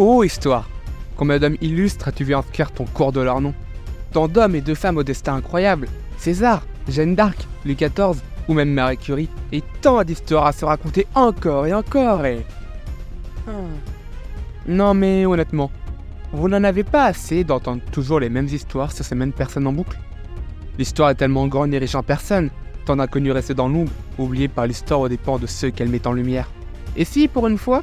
Oh, histoire. Combien d'hommes illustres as-tu vu inscrire ton cours de leur nom. Tant d'hommes et de femmes au destin incroyable. César, Jeanne d'Arc, Louis XIV, ou même Marie Curie, et tant d'histoires à se raconter encore et encore et... Hmm. Non mais honnêtement, vous n'en avez pas assez d'entendre toujours les mêmes histoires sur ces mêmes personnes en boucle. L'histoire est tellement grande et riche en personnes, tant d'inconnus restés dans l'ombre, oubliés par l'histoire au dépens de ceux qu'elle met en lumière. Et si, pour une fois,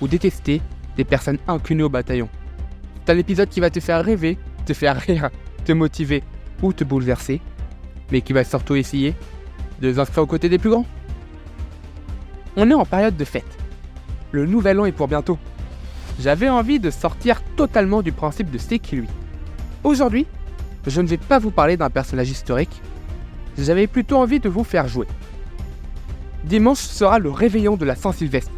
ou détester des personnes inconnues au bataillon. C'est un épisode qui va te faire rêver, te faire rire, te motiver ou te bouleverser, mais qui va surtout essayer de s'inscrire aux côtés des plus grands. On est en période de fête. Le nouvel an est pour bientôt. J'avais envie de sortir totalement du principe de c'est qui lui. Aujourd'hui, je ne vais pas vous parler d'un personnage historique, j'avais plutôt envie de vous faire jouer. Dimanche sera le réveillon de la Saint-Sylvestre.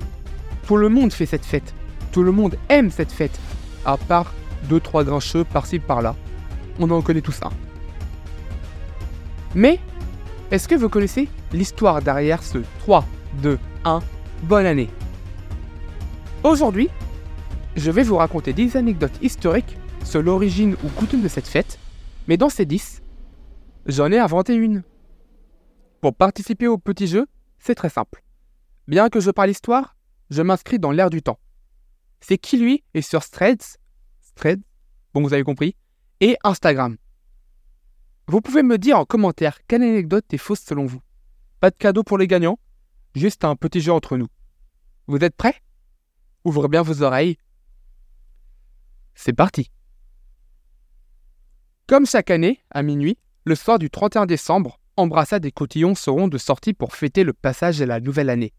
Tout le monde fait cette fête. Tout le monde aime cette fête. À part deux trois grincheux par-ci par-là. On en connaît tout ça. Mais, est-ce que vous connaissez l'histoire derrière ce 3, 2, 1, bonne année? Aujourd'hui, je vais vous raconter 10 anecdotes historiques sur l'origine ou coutume de cette fête, mais dans ces 10, j'en ai inventé une. Pour participer au petit jeu, c'est très simple. Bien que je parle histoire, je m'inscris dans l'air du temps. C'est qui lui est sur Threads, Threads, bon vous avez compris, et Instagram. Vous pouvez me dire en commentaire quelle anecdote est fausse selon vous. Pas de cadeau pour les gagnants, juste un petit jeu entre nous. Vous êtes prêts? Ouvrez bien vos oreilles. C'est parti. Comme chaque année, à minuit, le soir du 31 décembre, embrassades et cotillons seront de sortie pour fêter le passage à la nouvelle année.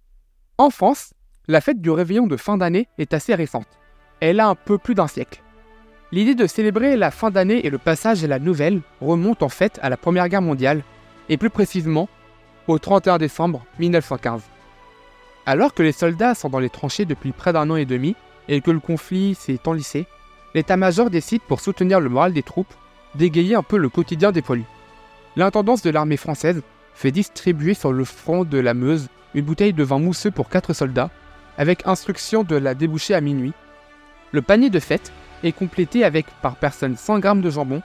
En France, la fête du réveillon de fin d'année est assez récente. Elle a un peu plus d'un siècle. L'idée de célébrer la fin d'année et le passage à la nouvelle remonte en fait à la Première Guerre mondiale, et plus précisément au 31 décembre 1915. Alors que les soldats sont dans les tranchées depuis près d'un an et demi, et que le conflit s'est enlissé, l'état-major décide pour soutenir le moral des troupes d'égayer un peu le quotidien des poilus l'intendance de l'armée française fait distribuer sur le front de la Meuse une bouteille de vin mousseux pour 4 soldats, avec instruction de la déboucher à minuit. Le panier de fête est complété avec par personne 100 g de jambon,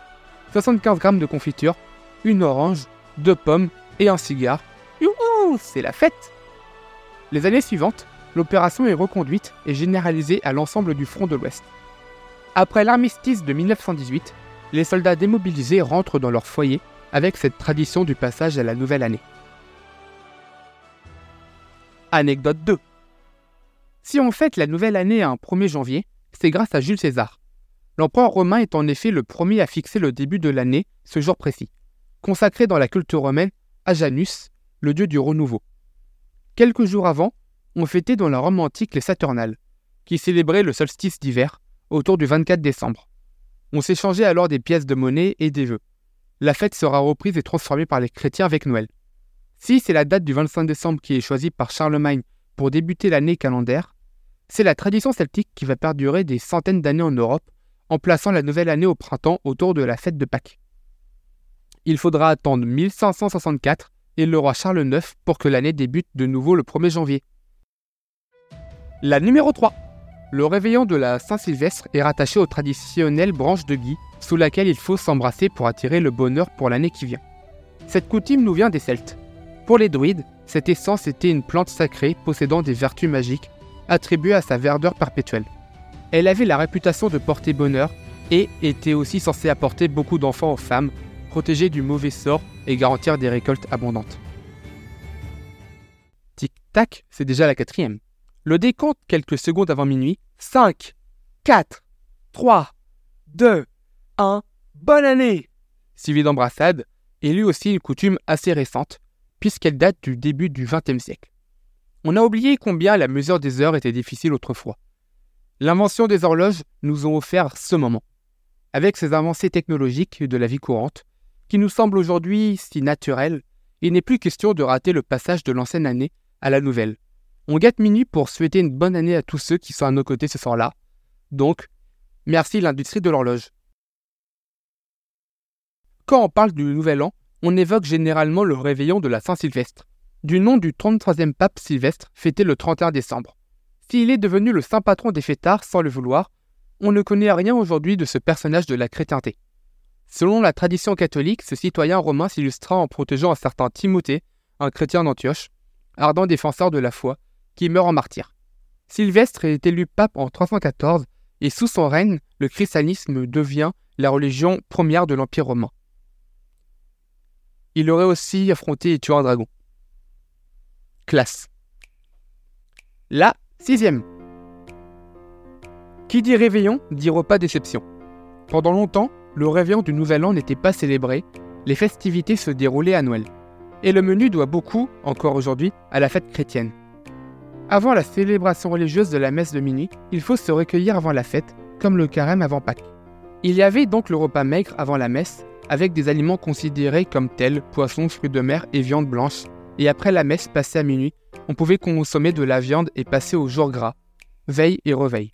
75 g de confiture, une orange, deux pommes et un cigare. C'est la fête Les années suivantes, l'opération est reconduite et généralisée à l'ensemble du front de l'Ouest. Après l'armistice de 1918, les soldats démobilisés rentrent dans leur foyer avec cette tradition du passage à la nouvelle année. Anecdote 2. Si on fête la nouvelle année un 1er janvier, c'est grâce à Jules César. L'empereur romain est en effet le premier à fixer le début de l'année, ce jour précis, consacré dans la culture romaine à Janus, le dieu du renouveau. Quelques jours avant, on fêtait dans la Rome antique les Saturnales, qui célébraient le solstice d'hiver, autour du 24 décembre. On s'échangeait alors des pièces de monnaie et des vœux la fête sera reprise et transformée par les chrétiens avec Noël. Si c'est la date du 25 décembre qui est choisie par Charlemagne pour débuter l'année calendaire, c'est la tradition celtique qui va perdurer des centaines d'années en Europe, en plaçant la nouvelle année au printemps autour de la fête de Pâques. Il faudra attendre 1564 et le roi Charles IX pour que l'année débute de nouveau le 1er janvier. La numéro 3. Le réveillon de la Saint-Sylvestre est rattaché aux traditionnelles branches de gui sous laquelle il faut s'embrasser pour attirer le bonheur pour l'année qui vient. Cette coutume nous vient des Celtes. Pour les druides, cette essence était une plante sacrée possédant des vertus magiques, attribuées à sa verdeur perpétuelle. Elle avait la réputation de porter bonheur et était aussi censée apporter beaucoup d'enfants aux femmes, protéger du mauvais sort et garantir des récoltes abondantes. Tic-tac, c'est déjà la quatrième. Le décompte quelques secondes avant minuit. 5, 4, 3, 2, un Bonne année suivi d'embrassade, est lui aussi une coutume assez récente, puisqu'elle date du début du XXe siècle. On a oublié combien la mesure des heures était difficile autrefois. L'invention des horloges nous ont offert ce moment. Avec ces avancées technologiques de la vie courante, qui nous semblent aujourd'hui si naturelles, il n'est plus question de rater le passage de l'ancienne année à la nouvelle. On gâte minuit pour souhaiter une bonne année à tous ceux qui sont à nos côtés ce soir-là. Donc, merci l'industrie de l'horloge. Quand on parle du Nouvel An, on évoque généralement le réveillon de la Saint-Sylvestre, du nom du 33e pape Sylvestre fêté le 31 décembre. S'il est devenu le saint patron des fêtards sans le vouloir, on ne connaît rien aujourd'hui de ce personnage de la chrétienté. Selon la tradition catholique, ce citoyen romain s'illustra en protégeant un certain Timothée, un chrétien d'Antioche, ardent défenseur de la foi, qui meurt en martyr. Sylvestre est élu pape en 314 et sous son règne, le christianisme devient la religion première de l'Empire romain. Il aurait aussi affronté et tué un dragon. Classe. La sixième. Qui dit réveillon dit repas déception. Pendant longtemps, le réveillon du Nouvel An n'était pas célébré, les festivités se déroulaient à Noël. Et le menu doit beaucoup, encore aujourd'hui, à la fête chrétienne. Avant la célébration religieuse de la messe de minuit, il faut se recueillir avant la fête, comme le carême avant Pâques. Il y avait donc le repas maigre avant la messe, avec des aliments considérés comme tels, poissons, fruits de mer et viande blanche, et après la messe passée à minuit, on pouvait consommer de la viande et passer au jour gras, veille et reveille.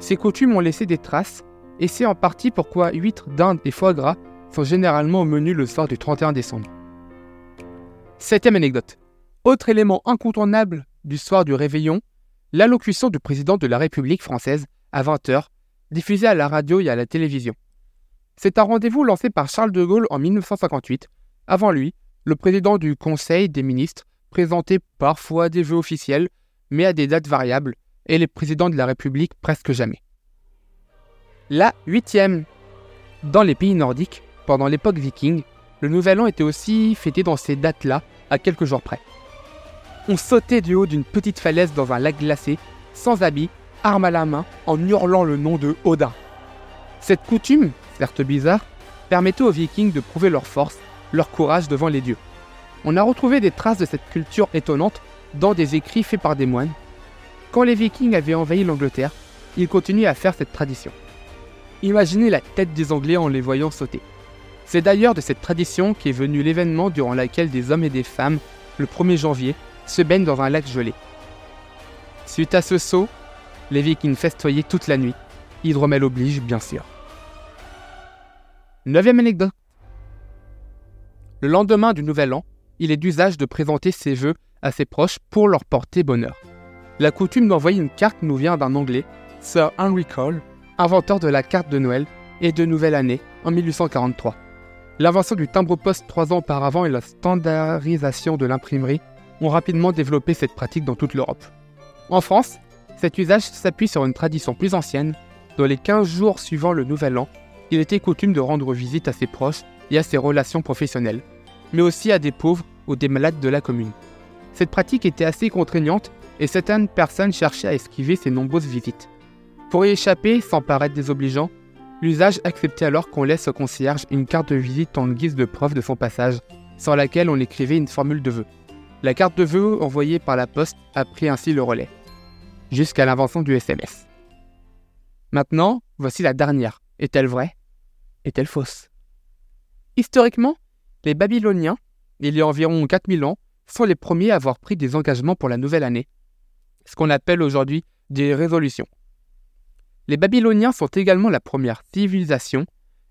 Ces coutumes ont laissé des traces, et c'est en partie pourquoi huîtres, dindes et foie gras sont généralement au menu le soir du 31 décembre. Septième anecdote. Autre élément incontournable du soir du réveillon, l'allocution du président de la République française à 20h, diffusée à la radio et à la télévision. C'est un rendez-vous lancé par Charles de Gaulle en 1958. Avant lui, le président du Conseil des ministres présentait parfois des vœux officiels, mais à des dates variables, et les présidents de la République presque jamais. La huitième. Dans les pays nordiques, pendant l'époque viking, le Nouvel An était aussi fêté dans ces dates-là, à quelques jours près. On sautait du haut d'une petite falaise dans un lac glacé, sans habit, arme à la main, en hurlant le nom de Odin. Cette coutume, certes bizarre, permettait aux vikings de prouver leur force, leur courage devant les dieux. On a retrouvé des traces de cette culture étonnante dans des écrits faits par des moines. Quand les vikings avaient envahi l'Angleterre, ils continuaient à faire cette tradition. Imaginez la tête des Anglais en les voyant sauter. C'est d'ailleurs de cette tradition qu'est venu l'événement durant lequel des hommes et des femmes, le 1er janvier, se baignent dans un lac gelé. Suite à ce saut, les vikings festoyaient toute la nuit. Hydromel oblige, bien sûr. Neuvième anecdote. Le lendemain du Nouvel An, il est d'usage de présenter ses vœux à ses proches pour leur porter bonheur. La coutume d'envoyer une carte nous vient d'un Anglais, Sir Henry Cole, inventeur de la carte de Noël et de Nouvelle Année en 1843. L'invention du timbre-poste trois ans auparavant et la standardisation de l'imprimerie ont rapidement développé cette pratique dans toute l'Europe. En France, cet usage s'appuie sur une tradition plus ancienne. Dans les 15 jours suivant le Nouvel An, il était coutume de rendre visite à ses proches et à ses relations professionnelles, mais aussi à des pauvres ou des malades de la commune. Cette pratique était assez contraignante et certaines personnes cherchaient à esquiver ces nombreuses visites. Pour y échapper sans paraître désobligeant, l'usage acceptait alors qu'on laisse au concierge une carte de visite en guise de preuve de son passage, sans laquelle on écrivait une formule de vœux. La carte de vœux envoyée par la poste a pris ainsi le relais, jusqu'à l'invention du SMS. Maintenant, voici la dernière. Est-elle vraie? Est-elle fausse? Historiquement, les Babyloniens, il y a environ 4000 ans, sont les premiers à avoir pris des engagements pour la nouvelle année, ce qu'on appelle aujourd'hui des résolutions. Les Babyloniens sont également la première civilisation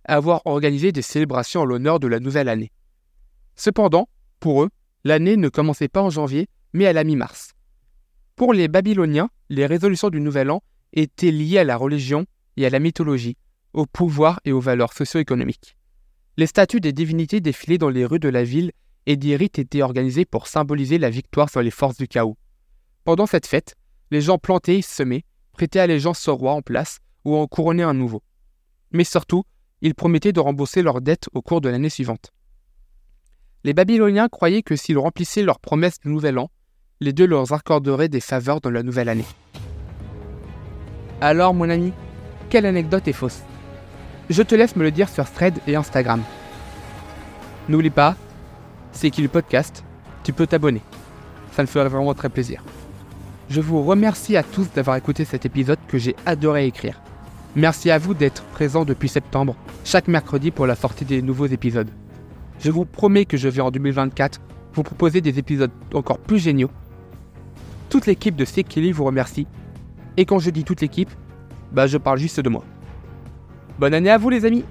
à avoir organisé des célébrations en l'honneur de la nouvelle année. Cependant, pour eux, l'année ne commençait pas en janvier, mais à la mi-mars. Pour les Babyloniens, les résolutions du Nouvel An étaient liées à la religion et à la mythologie, au pouvoir et aux valeurs socio-économiques. Les statues des divinités défilaient dans les rues de la ville et des rites étaient organisés pour symboliser la victoire sur les forces du chaos. Pendant cette fête, les gens plantaient et semaient, prêtaient allégeance au roi en place ou en couronnaient un nouveau. Mais surtout, ils promettaient de rembourser leurs dettes au cours de l'année suivante. Les Babyloniens croyaient que s'ils remplissaient leurs promesses du Nouvel An, les deux leur accorderaient des faveurs dans la nouvelle année. Alors, mon ami, quelle anecdote est fausse? Je te laisse me le dire sur Thread et Instagram. N'oublie pas, c'est podcast, tu peux t'abonner. Ça me ferait vraiment très plaisir. Je vous remercie à tous d'avoir écouté cet épisode que j'ai adoré écrire. Merci à vous d'être présents depuis septembre, chaque mercredi pour la sortie des nouveaux épisodes. Je vous promets que je vais en 2024 vous proposer des épisodes encore plus géniaux. Toute l'équipe de Sekili vous remercie. Et quand je dis toute l'équipe, bah je parle juste de moi. Bonne année à vous les amis